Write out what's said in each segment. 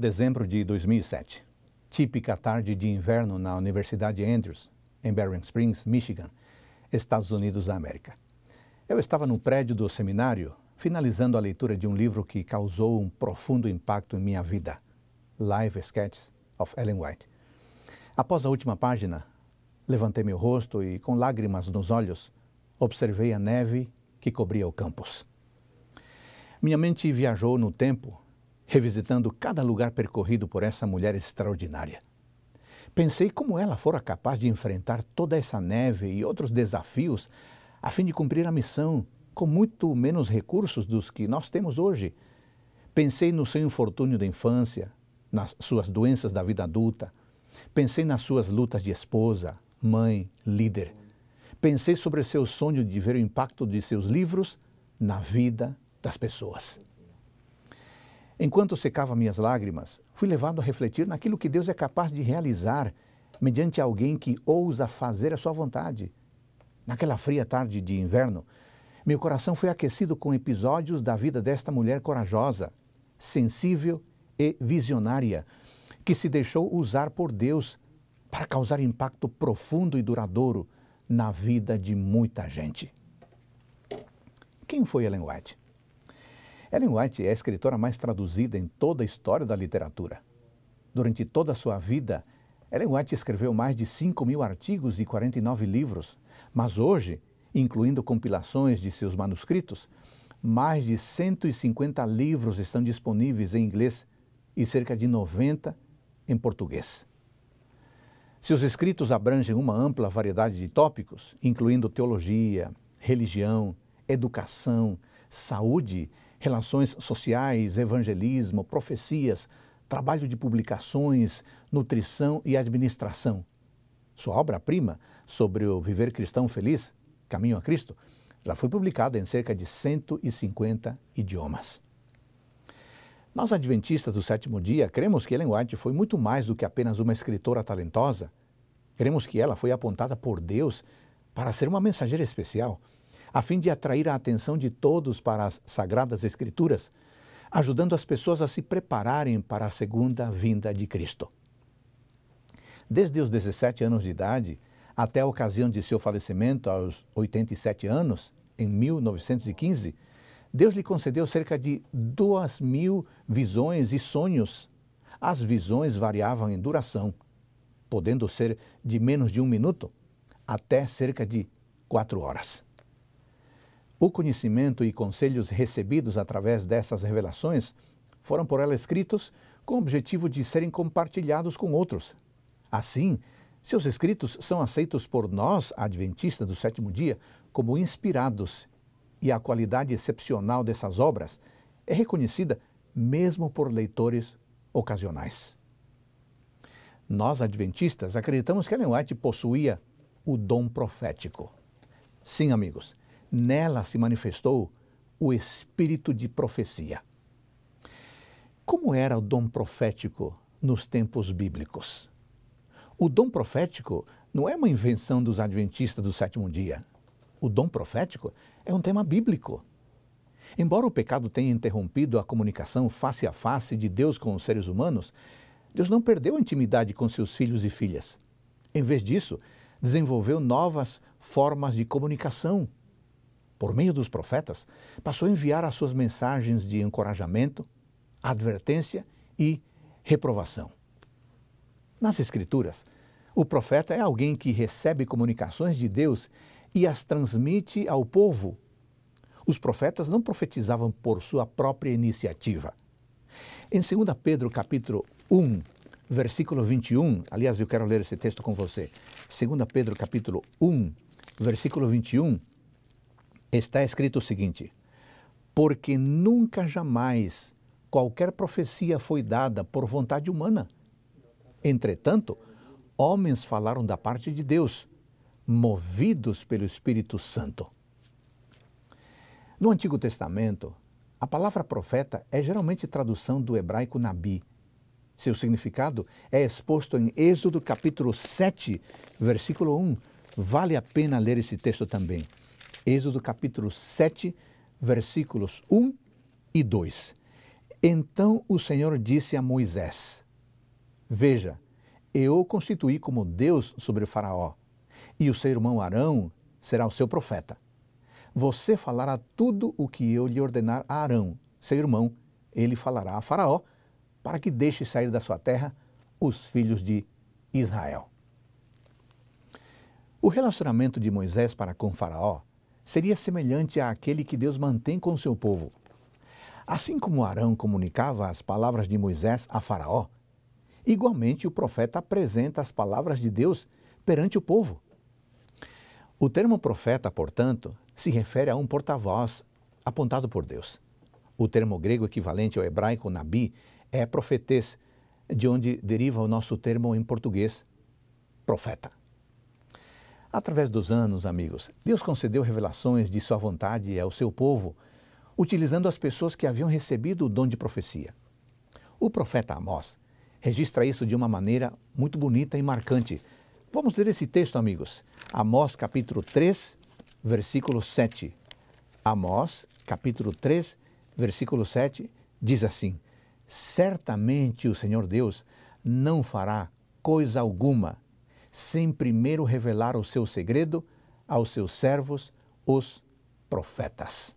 Dezembro de 2007, típica tarde de inverno na Universidade Andrews, em Barron Springs, Michigan, Estados Unidos da América. Eu estava no prédio do seminário, finalizando a leitura de um livro que causou um profundo impacto em minha vida, Live Sketches of Ellen White. Após a última página, levantei meu rosto e, com lágrimas nos olhos, observei a neve que cobria o campus. Minha mente viajou no tempo, revisitando cada lugar percorrido por essa mulher extraordinária. Pensei como ela fora capaz de enfrentar toda essa neve e outros desafios a fim de cumprir a missão com muito menos recursos dos que nós temos hoje. Pensei no seu infortúnio da infância, nas suas doenças da vida adulta. Pensei nas suas lutas de esposa, mãe, líder. Pensei sobre seu sonho de ver o impacto de seus livros na vida das pessoas. Enquanto secava minhas lágrimas, fui levado a refletir naquilo que Deus é capaz de realizar mediante alguém que ousa fazer a sua vontade. Naquela fria tarde de inverno, meu coração foi aquecido com episódios da vida desta mulher corajosa, sensível e visionária, que se deixou usar por Deus para causar impacto profundo e duradouro na vida de muita gente. Quem foi Ellen White? Ellen White é a escritora mais traduzida em toda a história da literatura. Durante toda a sua vida, Ellen White escreveu mais de 5 mil artigos e 49 livros, mas hoje, incluindo compilações de seus manuscritos, mais de 150 livros estão disponíveis em inglês e cerca de 90 em português. Seus escritos abrangem uma ampla variedade de tópicos, incluindo teologia, religião, educação, saúde relações sociais, evangelismo, profecias, trabalho de publicações, nutrição e administração. Sua obra-prima sobre o viver cristão feliz, Caminho a Cristo, já foi publicada em cerca de 150 idiomas. Nós, adventistas do sétimo dia, cremos que Ellen White foi muito mais do que apenas uma escritora talentosa. Cremos que ela foi apontada por Deus para ser uma mensageira especial a fim de atrair a atenção de todos para as Sagradas Escrituras, ajudando as pessoas a se prepararem para a segunda vinda de Cristo. Desde os 17 anos de idade até a ocasião de seu falecimento, aos 87 anos, em 1915, Deus lhe concedeu cerca de duas mil visões e sonhos. As visões variavam em duração, podendo ser de menos de um minuto até cerca de quatro horas. O conhecimento e conselhos recebidos através dessas revelações foram por ela escritos com o objetivo de serem compartilhados com outros. Assim, seus escritos são aceitos por nós, adventistas do sétimo dia, como inspirados, e a qualidade excepcional dessas obras é reconhecida mesmo por leitores ocasionais. Nós, adventistas, acreditamos que Ellen White possuía o dom profético. Sim, amigos, Nela se manifestou o espírito de profecia. Como era o dom profético nos tempos bíblicos? O dom profético não é uma invenção dos adventistas do sétimo dia. O dom profético é um tema bíblico. Embora o pecado tenha interrompido a comunicação face a face de Deus com os seres humanos, Deus não perdeu a intimidade com seus filhos e filhas. Em vez disso, desenvolveu novas formas de comunicação por meio dos profetas, passou a enviar as suas mensagens de encorajamento, advertência e reprovação. Nas Escrituras, o profeta é alguém que recebe comunicações de Deus e as transmite ao povo. Os profetas não profetizavam por sua própria iniciativa. Em 2 Pedro capítulo 1, versículo 21, aliás, eu quero ler esse texto com você. 2 Pedro capítulo 1, versículo 21, está escrito o seguinte: Porque nunca jamais qualquer profecia foi dada por vontade humana. Entretanto, homens falaram da parte de Deus, movidos pelo Espírito Santo. No Antigo Testamento, a palavra profeta é geralmente tradução do hebraico nabi. Seu significado é exposto em Êxodo capítulo 7, versículo 1. Vale a pena ler esse texto também. Êxodo capítulo 7, versículos 1 e 2. Então o Senhor disse a Moisés: Veja, eu o constituí como Deus sobre Faraó, e o seu irmão Arão será o seu profeta. Você falará tudo o que eu lhe ordenar a Arão, seu irmão, ele falará a Faraó, para que deixe sair da sua terra os filhos de Israel. O relacionamento de Moisés para com Faraó seria semelhante àquele que Deus mantém com seu povo. Assim como Arão comunicava as palavras de Moisés a Faraó, igualmente o profeta apresenta as palavras de Deus perante o povo. O termo profeta, portanto, se refere a um porta-voz apontado por Deus. O termo grego equivalente ao hebraico nabi é profetês, de onde deriva o nosso termo em português, profeta. Através dos anos, amigos, Deus concedeu revelações de sua vontade ao seu povo, utilizando as pessoas que haviam recebido o dom de profecia. O profeta Amós registra isso de uma maneira muito bonita e marcante. Vamos ler esse texto, amigos. Amós, capítulo 3, versículo 7. Amós, capítulo 3, versículo 7, diz assim: Certamente o Senhor Deus não fará coisa alguma sem primeiro revelar o seu segredo aos seus servos, os profetas.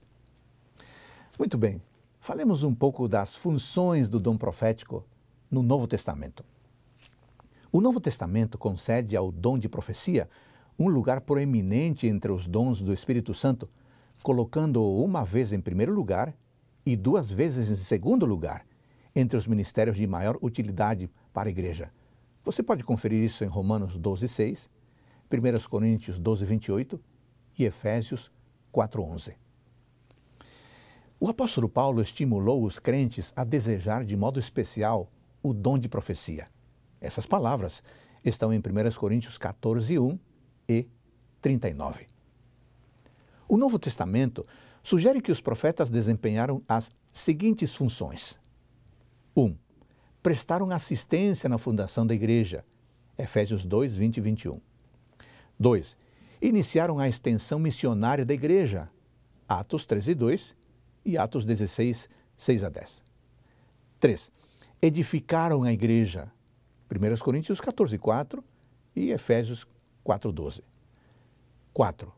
Muito bem, falemos um pouco das funções do dom profético no Novo Testamento. O Novo Testamento concede ao dom de profecia um lugar proeminente entre os dons do Espírito Santo, colocando-o uma vez em primeiro lugar e duas vezes em segundo lugar entre os ministérios de maior utilidade para a igreja. Você pode conferir isso em Romanos 12, 6, 1 Coríntios 12, 28 e Efésios 4, 11. O apóstolo Paulo estimulou os crentes a desejar de modo especial o dom de profecia. Essas palavras estão em 1 Coríntios 14, 1 e 39. O Novo Testamento sugere que os profetas desempenharam as seguintes funções: 1. Um, prestaram assistência na fundação da igreja. Efésios 2, 20 e 21. 2. Iniciaram a extensão missionária da igreja. Atos 13 2 e Atos 16, 6 a 10. 3. Edificaram a igreja. 1 Coríntios 14, 4 e Efésios 4, 12. 4.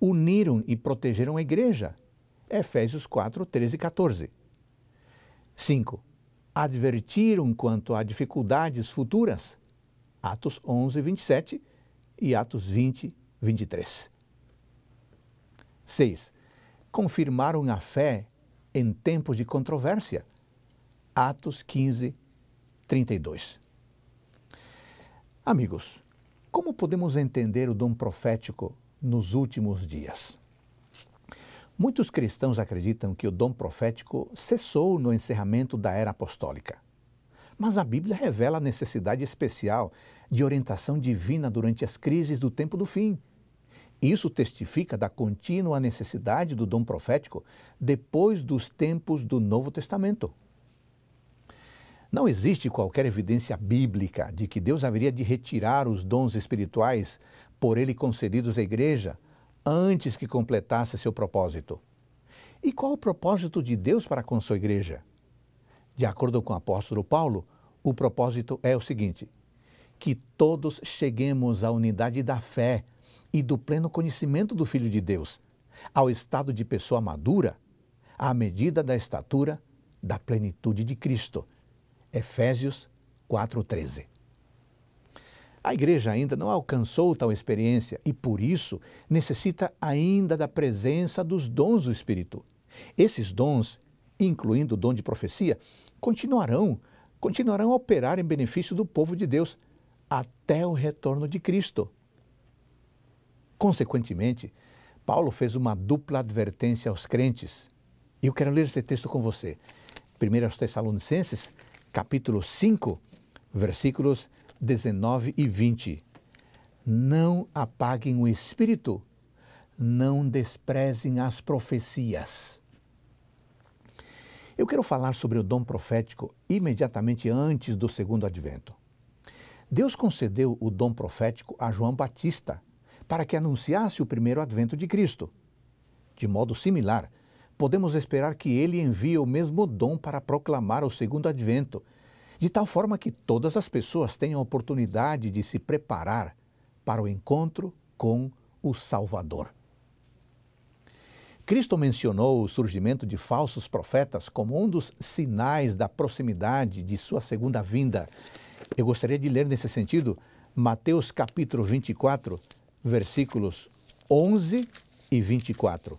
Uniram e protegeram a igreja. Efésios 4, 13 e 14. 5 advertiram quanto a dificuldades futuras. Atos 11, 27 e Atos 20, 23. 6. Confirmaram a fé em tempos de controvérsia. Atos 15, 32. Amigos, como podemos entender o dom profético nos últimos dias? Muitos cristãos acreditam que o dom profético cessou no encerramento da era apostólica. Mas a Bíblia revela a necessidade especial de orientação divina durante as crises do tempo do fim. Isso testifica da contínua necessidade do dom profético depois dos tempos do Novo Testamento. Não existe qualquer evidência bíblica de que Deus haveria de retirar os dons espirituais por ele concedidos à igreja antes que completasse seu propósito. E qual o propósito de Deus para com sua igreja? De acordo com o apóstolo Paulo, o propósito é o seguinte: que todos cheguemos à unidade da fé e do pleno conhecimento do Filho de Deus, ao estado de pessoa madura, à medida da estatura da plenitude de Cristo. Efésios 4:13. A igreja ainda não alcançou tal experiência e, por isso, necessita ainda da presença dos dons do Espírito. Esses dons, incluindo o dom de profecia, continuarão, continuarão a operar em benefício do povo de Deus até o retorno de Cristo. Consequentemente, Paulo fez uma dupla advertência aos crentes. Eu quero ler esse texto com você. 1 Tessalonicenses, capítulo 5, versículos 19 e 20. Não apaguem o espírito, não desprezem as profecias. Eu quero falar sobre o dom profético imediatamente antes do segundo advento. Deus concedeu o dom profético a João Batista para que anunciasse o primeiro advento de Cristo. De modo similar, podemos esperar que ele envie o mesmo dom para proclamar o segundo advento, de tal forma que todas as pessoas tenham oportunidade de se preparar para o encontro com o Salvador. Cristo mencionou o surgimento de falsos profetas como um dos sinais da proximidade de sua segunda vinda. Eu gostaria de ler nesse sentido Mateus capítulo 24, versículos 11 e 24.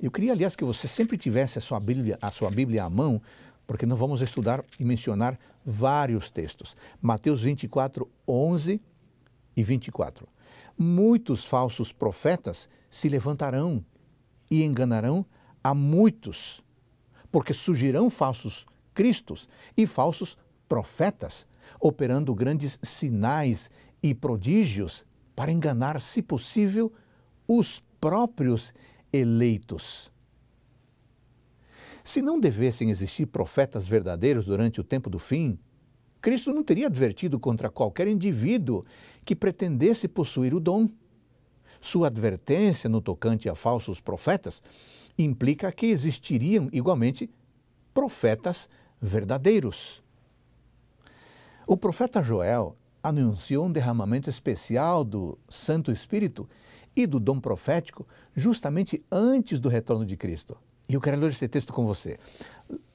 Eu queria, aliás, que você sempre tivesse a sua Bíblia, a sua Bíblia à mão, porque nós vamos estudar e mencionar vários textos. Mateus 24, 11 e 24. Muitos falsos profetas se levantarão e enganarão a muitos, porque surgirão falsos cristos e falsos profetas, operando grandes sinais e prodígios para enganar, se possível, os próprios eleitos. Se não devessem existir profetas verdadeiros durante o tempo do fim, Cristo não teria advertido contra qualquer indivíduo que pretendesse possuir o dom. Sua advertência no tocante a falsos profetas implica que existiriam igualmente profetas verdadeiros. O profeta Joel anunciou um derramamento especial do Santo Espírito e do dom profético justamente antes do retorno de Cristo. E eu quero ler esse texto com você.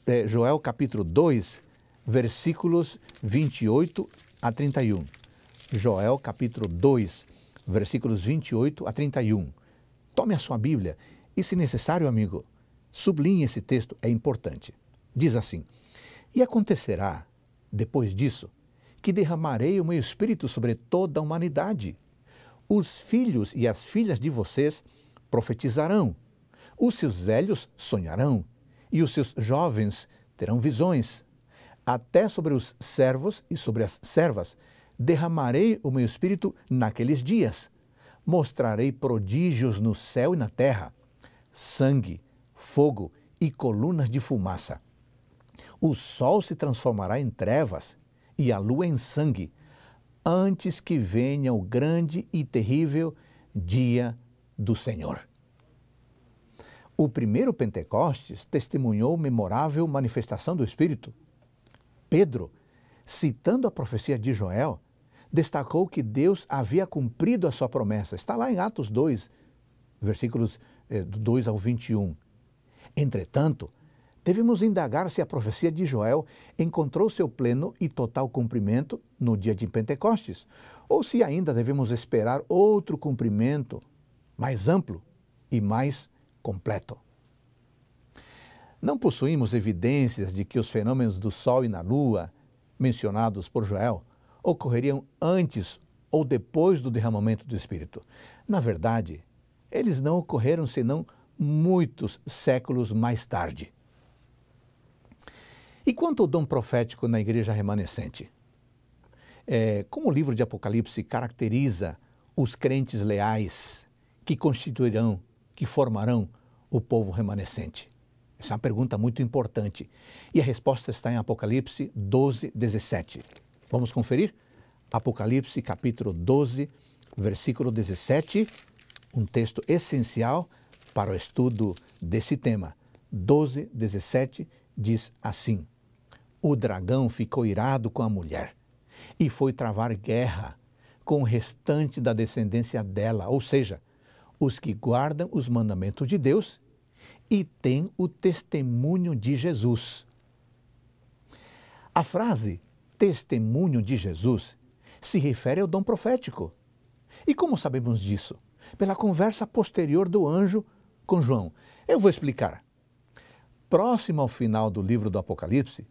É, Joel capítulo 2, versículos 28 a 31. Joel capítulo 2, versículos 28 a 31. Tome a sua Bíblia e, se necessário, amigo, sublinhe esse texto, é importante. Diz assim: E acontecerá, depois disso, que derramarei o meu espírito sobre toda a humanidade. Os filhos e as filhas de vocês profetizarão, os seus velhos sonharão, e os seus jovens terão visões. Até sobre os servos e sobre as servas derramarei o meu espírito naqueles dias. Mostrarei prodígios no céu e na terra: sangue, fogo e colunas de fumaça. O sol se transformará em trevas e a lua em sangue, antes que venha o grande e terrível dia do Senhor. O primeiro Pentecostes testemunhou memorável manifestação do Espírito. Pedro, citando a profecia de Joel, destacou que Deus havia cumprido a sua promessa. Está lá em Atos 2, versículos 2 eh, ao 21. Entretanto, devemos indagar se a profecia de Joel encontrou seu pleno e total cumprimento no dia de Pentecostes, ou se ainda devemos esperar outro cumprimento mais amplo e mais completo. Não possuímos evidências de que os fenômenos do Sol e na Lua, mencionados por Joel, ocorreriam antes ou depois do derramamento do Espírito. Na verdade, eles não ocorreram senão muitos séculos mais tarde. E quanto ao dom profético na igreja remanescente? É, como o livro de Apocalipse caracteriza os crentes leais que constituirão, que formarão o povo remanescente? Essa é uma pergunta muito importante. E a resposta está em Apocalipse 12, 17. Vamos conferir? Apocalipse capítulo 12, versículo 17, um texto essencial para o estudo desse tema. 12, 17 diz assim: o dragão ficou irado com a mulher e foi travar guerra com o restante da descendência dela, ou seja, os que guardam os mandamentos de Deus e têm o testemunho de Jesus. A frase testemunho de Jesus se refere ao dom profético. E como sabemos disso? Pela conversa posterior do anjo com João. Eu vou explicar. Próximo ao final do livro do Apocalipse,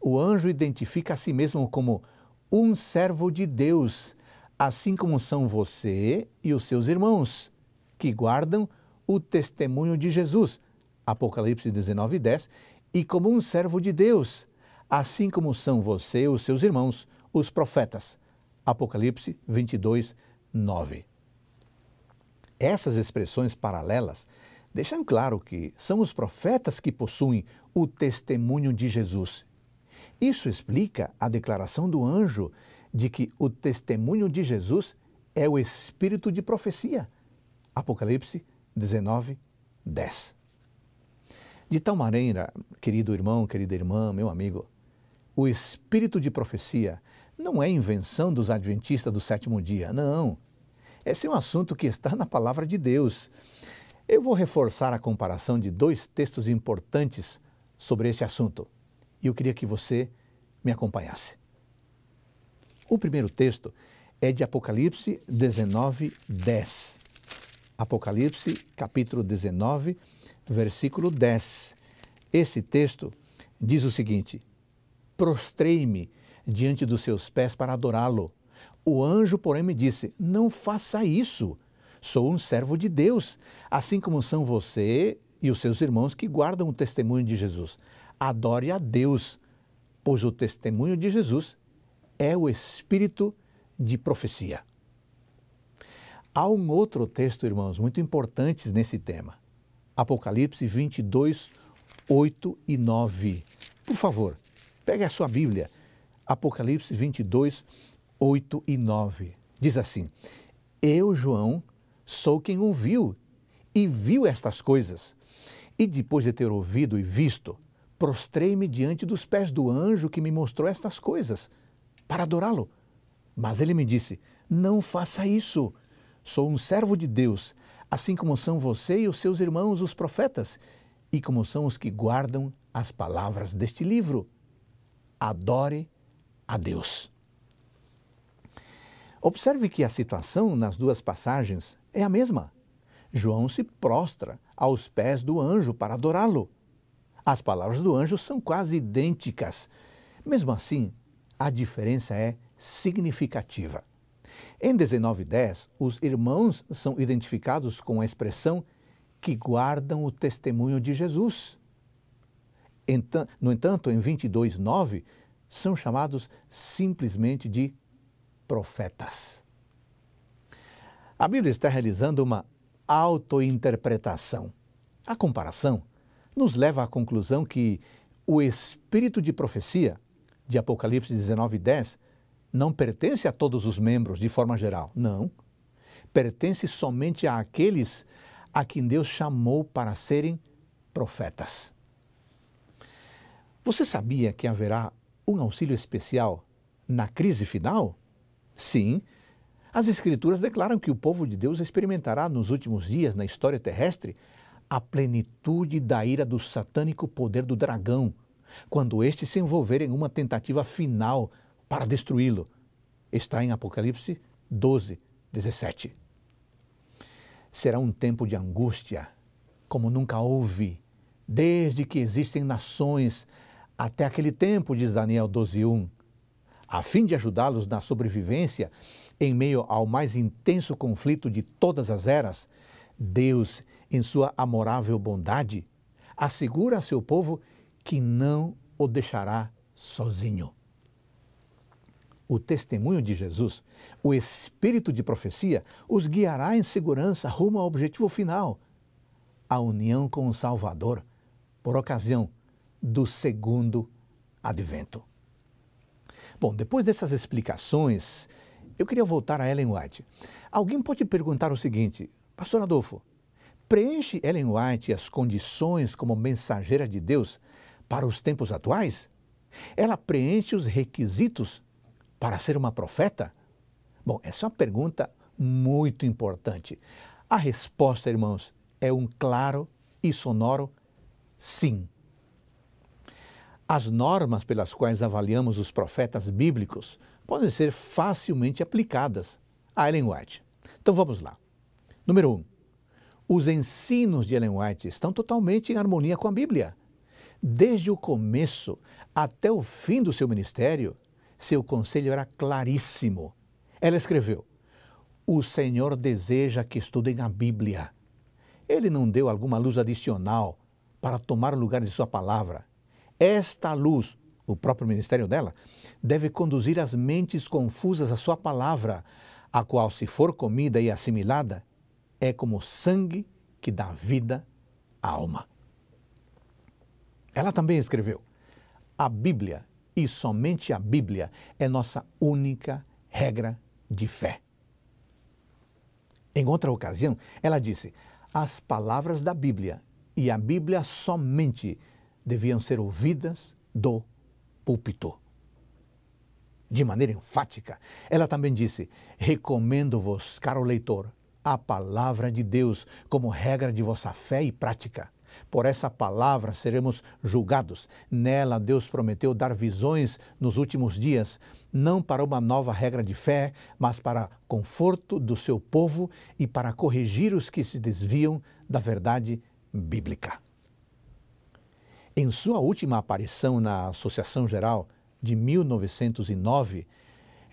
o anjo identifica a si mesmo como um servo de Deus, assim como são você e os seus irmãos, que guardam o testemunho de Jesus, Apocalipse 19, 10, e como um servo de Deus, assim como são você e os seus irmãos, os profetas, Apocalipse 22, 9. Essas expressões paralelas deixam claro que são os profetas que possuem o testemunho de Jesus isso explica a declaração do anjo de que o testemunho de Jesus é o espírito de profecia. Apocalipse 19, 10. De tal maneira, querido irmão, querida irmã, meu amigo, o espírito de profecia não é invenção dos adventistas do sétimo dia, não. Esse é um assunto que está na palavra de Deus. Eu vou reforçar a comparação de dois textos importantes sobre esse assunto e eu queria que você me acompanhasse. O primeiro texto é de Apocalipse 19, 10. Apocalipse, capítulo 19, versículo 10. Esse texto diz o seguinte: Prostrei-me diante dos seus pés para adorá-lo. O anjo, porém, me disse: Não faça isso. Sou um servo de Deus, assim como são você e os seus irmãos que guardam o testemunho de Jesus. Adore a Deus, pois o testemunho de Jesus é o espírito de profecia. Há um outro texto, irmãos, muito importante nesse tema. Apocalipse 22, 8 e 9. Por favor, pegue a sua Bíblia. Apocalipse 22, 8 e 9. Diz assim: Eu, João, sou quem ouviu e viu estas coisas. E depois de ter ouvido e visto, prostrei-me diante dos pés do anjo que me mostrou estas coisas, para adorá-lo. Mas ele me disse: Não faça isso. Sou um servo de Deus, assim como são você e os seus irmãos, os profetas, e como são os que guardam as palavras deste livro. Adore a Deus. Observe que a situação nas duas passagens é a mesma. João se prostra aos pés do anjo para adorá-lo. As palavras do anjo são quase idênticas. Mesmo assim, a diferença é significativa. Em 1910, os irmãos são identificados com a expressão que guardam o testemunho de Jesus. No entanto, em 22:9 são chamados simplesmente de profetas. A Bíblia está realizando uma autointerpretação. A comparação nos leva à conclusão que o espírito de profecia de Apocalipse 19:10 não pertence a todos os membros de forma geral. Não. Pertence somente àqueles a quem Deus chamou para serem profetas. Você sabia que haverá um auxílio especial na crise final? Sim. As Escrituras declaram que o povo de Deus experimentará nos últimos dias na história terrestre a plenitude da ira do satânico poder do dragão, quando este se envolver em uma tentativa final para destruí-lo. Está em Apocalipse 12, 17. Será um tempo de angústia, como nunca houve, desde que existem nações até aquele tempo, diz Daniel 12:1, a fim de ajudá-los na sobrevivência em meio ao mais intenso conflito de todas as eras. Deus, em sua amorável bondade, assegura a seu povo que não o deixará sozinho o testemunho de Jesus, o espírito de profecia, os guiará em segurança rumo ao objetivo final, a união com o Salvador, por ocasião do segundo advento. Bom, depois dessas explicações, eu queria voltar a Ellen White. Alguém pode perguntar o seguinte, Pastor Adolfo, preenche Ellen White as condições como mensageira de Deus para os tempos atuais? Ela preenche os requisitos para ser uma profeta? Bom, essa é uma pergunta muito importante. A resposta, irmãos, é um claro e sonoro sim. As normas pelas quais avaliamos os profetas bíblicos podem ser facilmente aplicadas a Ellen White. Então vamos lá. Número um, os ensinos de Ellen White estão totalmente em harmonia com a Bíblia. Desde o começo até o fim do seu ministério, seu conselho era claríssimo. Ela escreveu: O Senhor deseja que estudem a Bíblia. Ele não deu alguma luz adicional para tomar lugar de sua palavra. Esta luz, o próprio ministério dela, deve conduzir as mentes confusas à sua palavra, a qual, se for comida e assimilada, é como sangue que dá vida à alma. Ela também escreveu: A Bíblia e somente a Bíblia é nossa única regra de fé. Em outra ocasião, ela disse: as palavras da Bíblia e a Bíblia somente deviam ser ouvidas do púlpito. De maneira enfática, ela também disse: Recomendo-vos, caro leitor, a palavra de Deus como regra de vossa fé e prática. Por essa palavra seremos julgados. Nela, Deus prometeu dar visões nos últimos dias, não para uma nova regra de fé, mas para conforto do seu povo e para corrigir os que se desviam da verdade bíblica. Em sua última aparição na Associação Geral de 1909,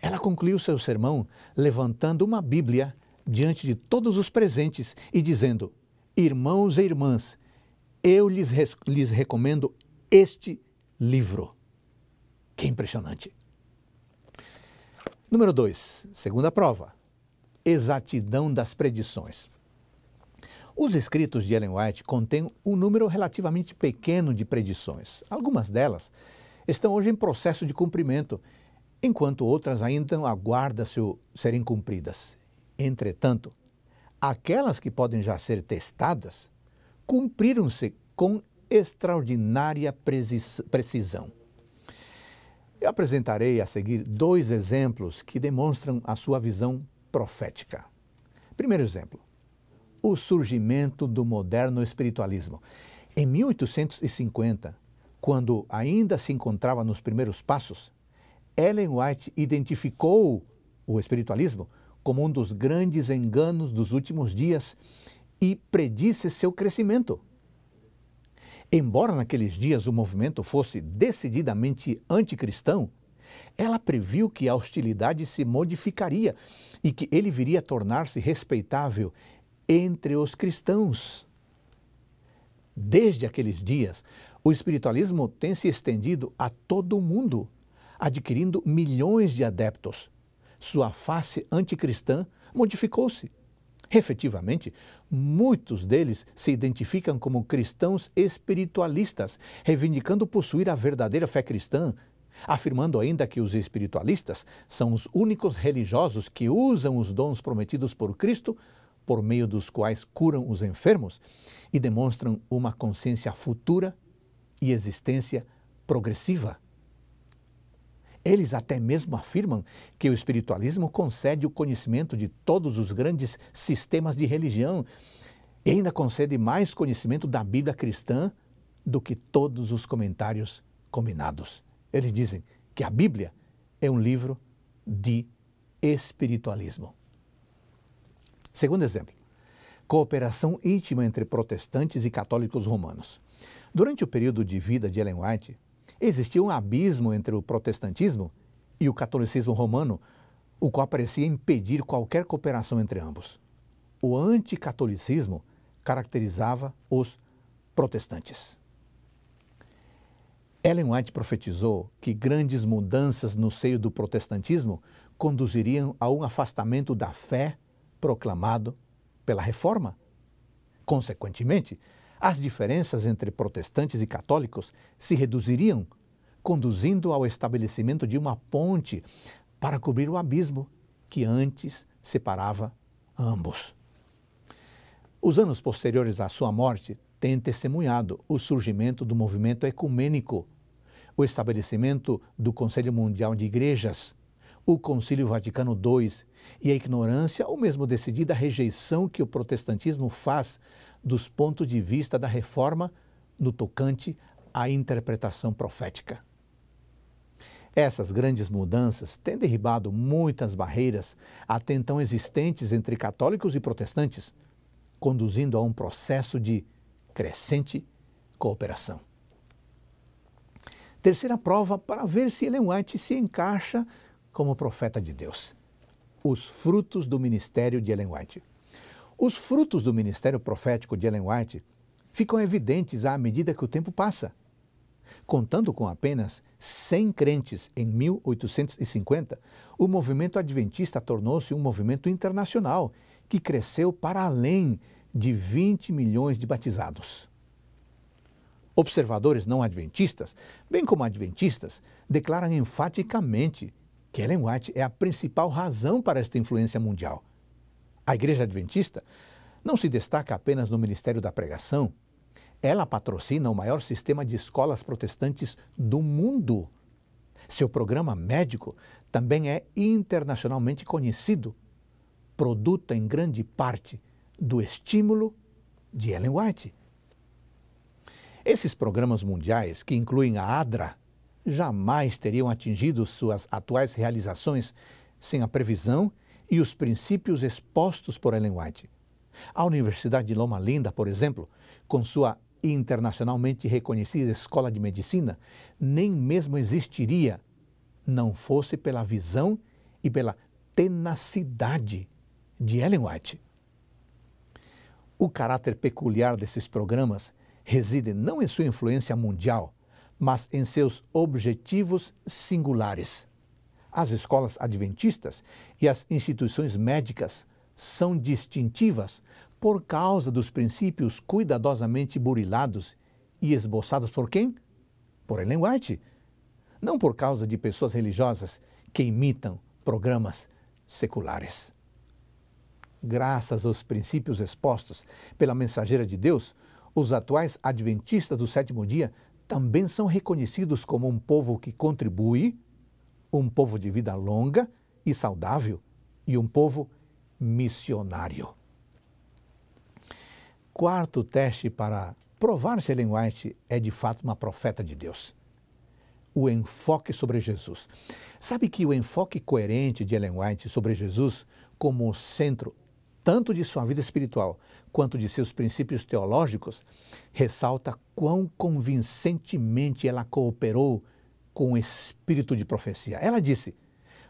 ela concluiu seu sermão levantando uma Bíblia diante de todos os presentes e dizendo: Irmãos e irmãs, eu lhes, lhes recomendo este livro. Que impressionante. Número 2, segunda prova: exatidão das predições. Os escritos de Ellen White contêm um número relativamente pequeno de predições. Algumas delas estão hoje em processo de cumprimento, enquanto outras ainda aguardam serem cumpridas. Entretanto, aquelas que podem já ser testadas cumpriram-se com extraordinária precisão. Eu apresentarei a seguir dois exemplos que demonstram a sua visão profética. Primeiro exemplo: o surgimento do moderno espiritualismo. Em 1850, quando ainda se encontrava nos primeiros passos, Ellen White identificou o espiritualismo como um dos grandes enganos dos últimos dias e predisse seu crescimento. Embora naqueles dias o movimento fosse decididamente anticristão, ela previu que a hostilidade se modificaria e que ele viria a tornar-se respeitável entre os cristãos. Desde aqueles dias, o espiritualismo tem se estendido a todo o mundo, adquirindo milhões de adeptos. Sua face anticristã modificou-se. Efetivamente, muitos deles se identificam como cristãos espiritualistas, reivindicando possuir a verdadeira fé cristã, afirmando ainda que os espiritualistas são os únicos religiosos que usam os dons prometidos por Cristo, por meio dos quais curam os enfermos e demonstram uma consciência futura e existência progressiva. Eles até mesmo afirmam que o espiritualismo concede o conhecimento de todos os grandes sistemas de religião e ainda concede mais conhecimento da Bíblia cristã do que todos os comentários combinados. Eles dizem que a Bíblia é um livro de espiritualismo. Segundo exemplo, cooperação íntima entre protestantes e católicos romanos. Durante o período de vida de Ellen White, Existia um abismo entre o protestantismo e o catolicismo romano, o qual parecia impedir qualquer cooperação entre ambos. O anticatolicismo caracterizava os protestantes. Ellen White profetizou que grandes mudanças no seio do protestantismo conduziriam a um afastamento da fé proclamado pela reforma. Consequentemente, as diferenças entre protestantes e católicos se reduziriam, conduzindo ao estabelecimento de uma ponte para cobrir o abismo que antes separava ambos. Os anos posteriores à sua morte têm testemunhado o surgimento do movimento ecumênico, o estabelecimento do Conselho Mundial de Igrejas, o Concílio Vaticano II e a ignorância ou mesmo decidida rejeição que o protestantismo faz dos pontos de vista da reforma no tocante à interpretação profética. Essas grandes mudanças têm derribado muitas barreiras até então existentes entre católicos e protestantes, conduzindo a um processo de crescente cooperação. Terceira prova para ver se Ellen White se encaixa como profeta de Deus. Os frutos do ministério de Ellen White. Os frutos do ministério profético de Ellen White ficam evidentes à medida que o tempo passa. Contando com apenas 100 crentes em 1850, o movimento adventista tornou-se um movimento internacional que cresceu para além de 20 milhões de batizados. Observadores não adventistas, bem como adventistas, declaram enfaticamente que Ellen White é a principal razão para esta influência mundial. A Igreja Adventista não se destaca apenas no ministério da pregação, Ela patrocina o maior sistema de escolas protestantes do mundo. Seu programa médico também é internacionalmente conhecido, produto em grande parte do estímulo de Ellen White. Esses programas mundiais, que incluem a ADRA, jamais teriam atingido suas atuais realizações sem a previsão os princípios expostos por Ellen White. A Universidade de Loma Linda, por exemplo, com sua internacionalmente reconhecida escola de medicina, nem mesmo existiria não fosse pela visão e pela tenacidade de Ellen White. O caráter peculiar desses programas reside não em sua influência mundial, mas em seus objetivos singulares. As escolas adventistas e as instituições médicas são distintivas por causa dos princípios cuidadosamente burilados e esboçados por quem? Por Ellen White. Não por causa de pessoas religiosas que imitam programas seculares. Graças aos princípios expostos pela mensageira de Deus, os atuais adventistas do sétimo dia também são reconhecidos como um povo que contribui, um povo de vida longa e saudável e um povo missionário. Quarto teste para provar se Ellen White é de fato uma profeta de Deus. O enfoque sobre Jesus. Sabe que o enfoque coerente de Ellen White sobre Jesus como centro tanto de sua vida espiritual quanto de seus princípios teológicos, ressalta quão convincentemente ela cooperou com espírito de profecia. Ela disse: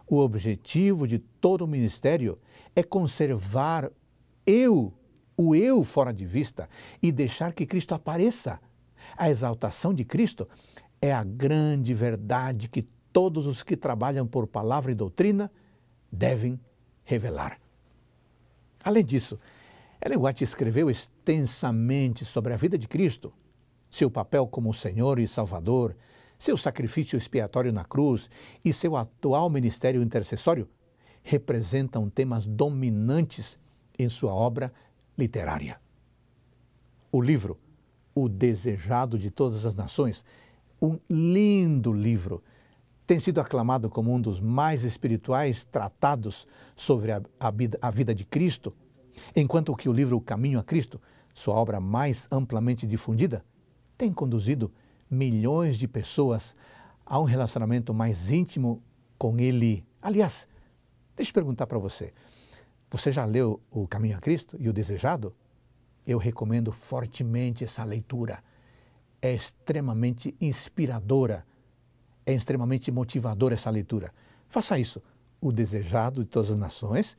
o objetivo de todo o ministério é conservar eu, o eu fora de vista e deixar que Cristo apareça. A exaltação de Cristo é a grande verdade que todos os que trabalham por palavra e doutrina devem revelar. Além disso, Ellen White escreveu extensamente sobre a vida de Cristo, seu papel como Senhor e Salvador, seu sacrifício expiatório na cruz e seu atual ministério intercessório representam temas dominantes em sua obra literária. O livro O Desejado de Todas as Nações, um lindo livro, tem sido aclamado como um dos mais espirituais tratados sobre a, a, vida, a vida de Cristo, enquanto que o livro O Caminho a Cristo, sua obra mais amplamente difundida, tem conduzido milhões de pessoas a um relacionamento mais íntimo com Ele. Aliás, deixa eu perguntar para você: você já leu O Caminho a Cristo e o Desejado? Eu recomendo fortemente essa leitura. É extremamente inspiradora é extremamente motivadora essa leitura. Faça isso, o desejado de todas as nações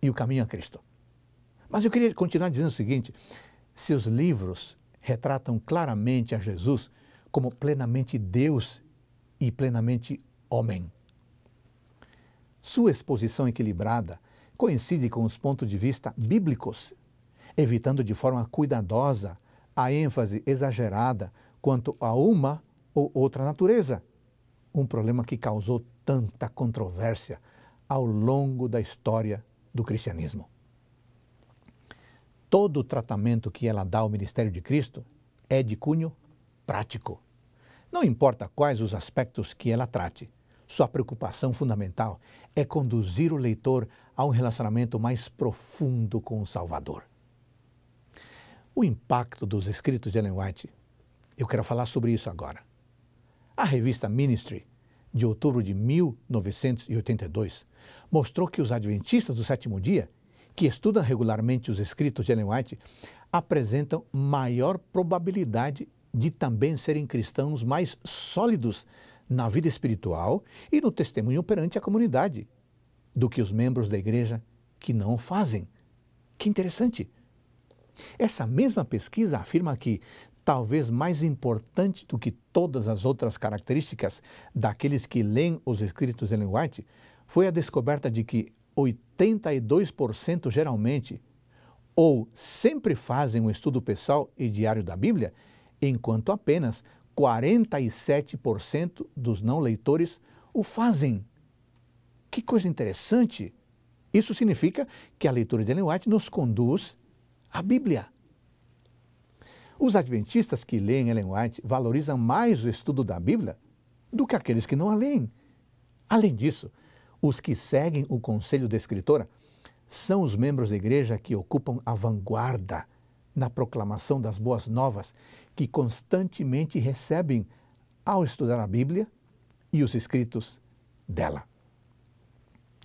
e o caminho a Cristo. Mas eu queria continuar dizendo o seguinte: seus livros retratam claramente a Jesus como plenamente Deus e plenamente homem. Sua exposição equilibrada coincide com os pontos de vista bíblicos, evitando de forma cuidadosa a ênfase exagerada quanto a uma ou outra natureza um problema que causou tanta controvérsia ao longo da história do cristianismo. Todo o tratamento que ela dá ao ministério de Cristo é de cunho prático. Não importa quais os aspectos que ela trate, sua preocupação fundamental é conduzir o leitor a um relacionamento mais profundo com o Salvador. O impacto dos escritos de Ellen White, eu quero falar sobre isso agora. A revista Ministry, de outubro de 1982, mostrou que os adventistas do sétimo dia, que estudam regularmente os escritos de Ellen White, apresentam maior probabilidade de também serem cristãos mais sólidos na vida espiritual e no testemunho perante a comunidade do que os membros da igreja que não o fazem. Que interessante! Essa mesma pesquisa afirma que talvez mais importante do que todas as outras características daqueles que leem os escritos de Ellen White, foi a descoberta de que 82% geralmente ou sempre fazem um estudo pessoal e diário da Bíblia, enquanto apenas 47% dos não leitores o fazem. Que coisa interessante! Isso significa que a leitura de Ellen White nos conduz à Bíblia. Os adventistas que leem Ellen White valorizam mais o estudo da Bíblia do que aqueles que não a leem. Além disso, os que seguem o conselho da escritora são os membros da igreja que ocupam a vanguarda na proclamação das boas novas que constantemente recebem ao estudar a Bíblia e os escritos dela.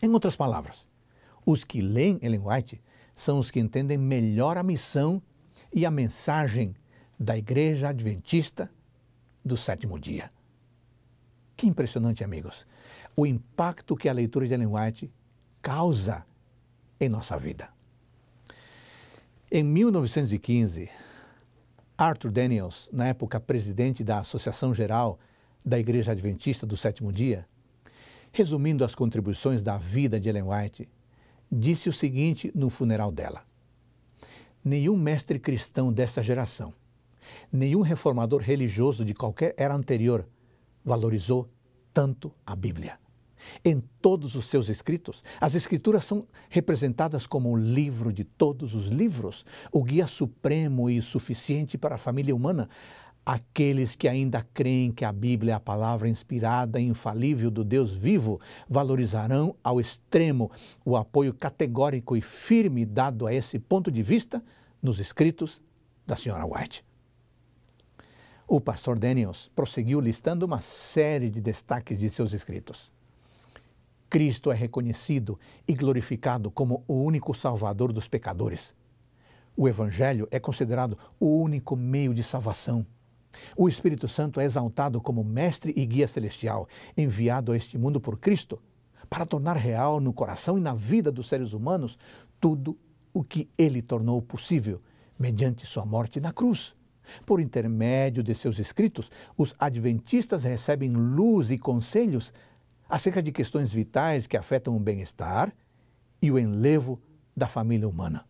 Em outras palavras, os que leem Ellen White são os que entendem melhor a missão e a mensagem da Igreja Adventista do sétimo dia. Que impressionante, amigos, o impacto que a leitura de Ellen White causa em nossa vida. Em 1915, Arthur Daniels, na época presidente da Associação Geral da Igreja Adventista do Sétimo Dia, resumindo as contribuições da vida de Ellen White, disse o seguinte no funeral dela: Nenhum mestre cristão desta geração, nenhum reformador religioso de qualquer era anterior valorizou tanto a Bíblia. Em todos os seus escritos, as Escrituras são representadas como o livro de todos os livros, o guia supremo e suficiente para a família humana. Aqueles que ainda creem que a Bíblia é a palavra inspirada e infalível do Deus vivo valorizarão ao extremo o apoio categórico e firme dado a esse ponto de vista nos escritos da Sra. White. O pastor Daniels prosseguiu listando uma série de destaques de seus escritos. Cristo é reconhecido e glorificado como o único Salvador dos pecadores. O Evangelho é considerado o único meio de salvação. O Espírito Santo é exaltado como mestre e guia celestial, enviado a este mundo por Cristo, para tornar real no coração e na vida dos seres humanos tudo o que ele tornou possível mediante sua morte na cruz. Por intermédio de seus escritos, os adventistas recebem luz e conselhos acerca de questões vitais que afetam o bem-estar e o enlevo da família humana.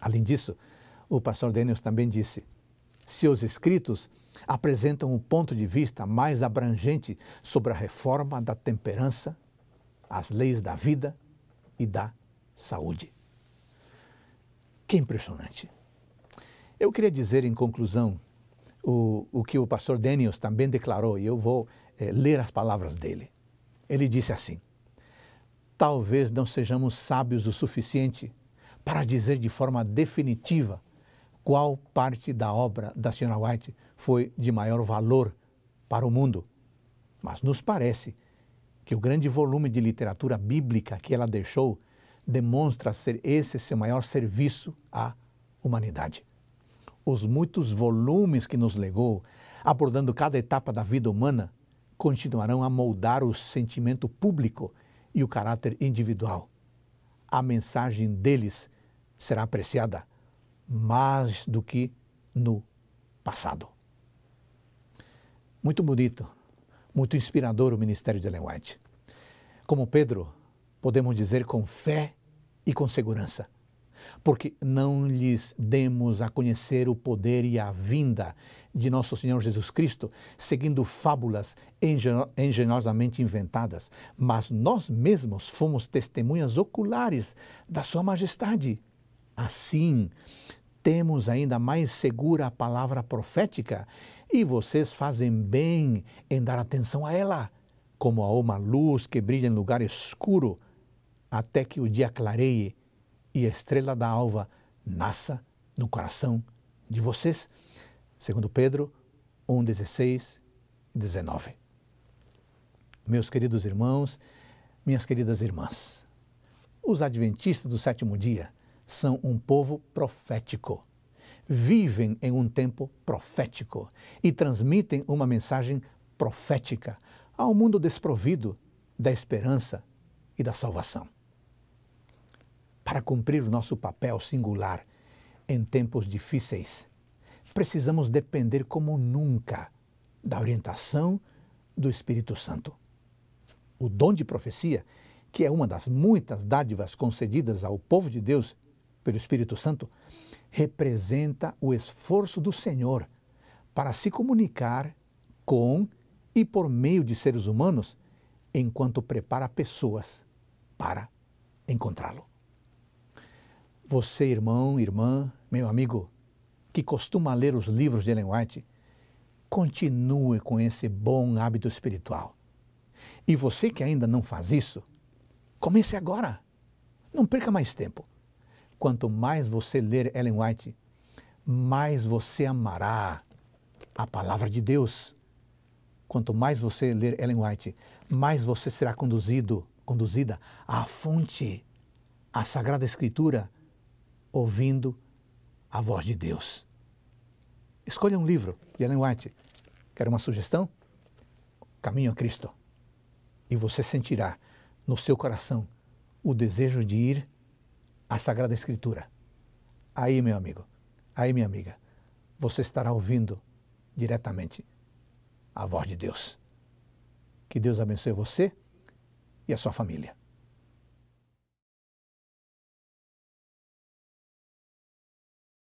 Além disso, o pastor Daniels também disse: seus escritos apresentam um ponto de vista mais abrangente sobre a reforma da temperança, as leis da vida e da saúde. Que impressionante! Eu queria dizer em conclusão o, o que o pastor Daniels também declarou, e eu vou é, ler as palavras dele. Ele disse assim: Talvez não sejamos sábios o suficiente para dizer de forma definitiva qual parte da obra da Sra. White foi de maior valor para o mundo, mas nos parece que o grande volume de literatura bíblica que ela deixou demonstra ser esse seu maior serviço à humanidade. Os muitos volumes que nos legou, abordando cada etapa da vida humana, continuarão a moldar o sentimento público e o caráter individual. A mensagem deles será apreciada mais do que no passado. Muito bonito, muito inspirador o ministério de Ellen White. Como Pedro, podemos dizer com fé e com segurança porque não lhes demos a conhecer o poder e a vinda de nosso Senhor Jesus Cristo, seguindo fábulas engenhosamente inventadas, mas nós mesmos fomos testemunhas oculares da Sua Majestade. Assim, temos ainda mais segura a palavra profética e vocês fazem bem em dar atenção a ela, como a uma luz que brilha em lugar escuro, até que o dia clareie e a estrela da alva nasça no coração de vocês. Segundo Pedro 1, 16 e 19. Meus queridos irmãos, minhas queridas irmãs, os adventistas do sétimo dia são um povo profético. Vivem em um tempo profético e transmitem uma mensagem profética ao mundo desprovido da esperança e da salvação para cumprir o nosso papel singular em tempos difíceis, precisamos depender como nunca da orientação do Espírito Santo. O dom de profecia, que é uma das muitas dádivas concedidas ao povo de Deus pelo Espírito Santo, representa o esforço do Senhor para se comunicar com e por meio de seres humanos enquanto prepara pessoas para encontrá-lo. Você, irmão, irmã, meu amigo, que costuma ler os livros de Ellen White, continue com esse bom hábito espiritual. E você que ainda não faz isso, comece agora. Não perca mais tempo. Quanto mais você ler Ellen White, mais você amará a palavra de Deus. Quanto mais você ler Ellen White, mais você será conduzido, conduzida à fonte, à Sagrada Escritura, ouvindo a voz de Deus. Escolha um livro de Ellen White. Quer uma sugestão? Caminho a Cristo. E você sentirá no seu coração o desejo de ir à Sagrada Escritura. Aí, meu amigo, aí, minha amiga, você estará ouvindo diretamente a voz de Deus. Que Deus abençoe você e a sua família.